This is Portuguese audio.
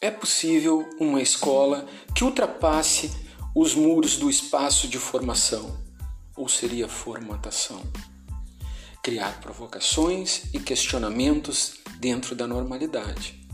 É possível uma escola que ultrapasse os muros do espaço de formação, ou seria formatação? Criar provocações e questionamentos dentro da normalidade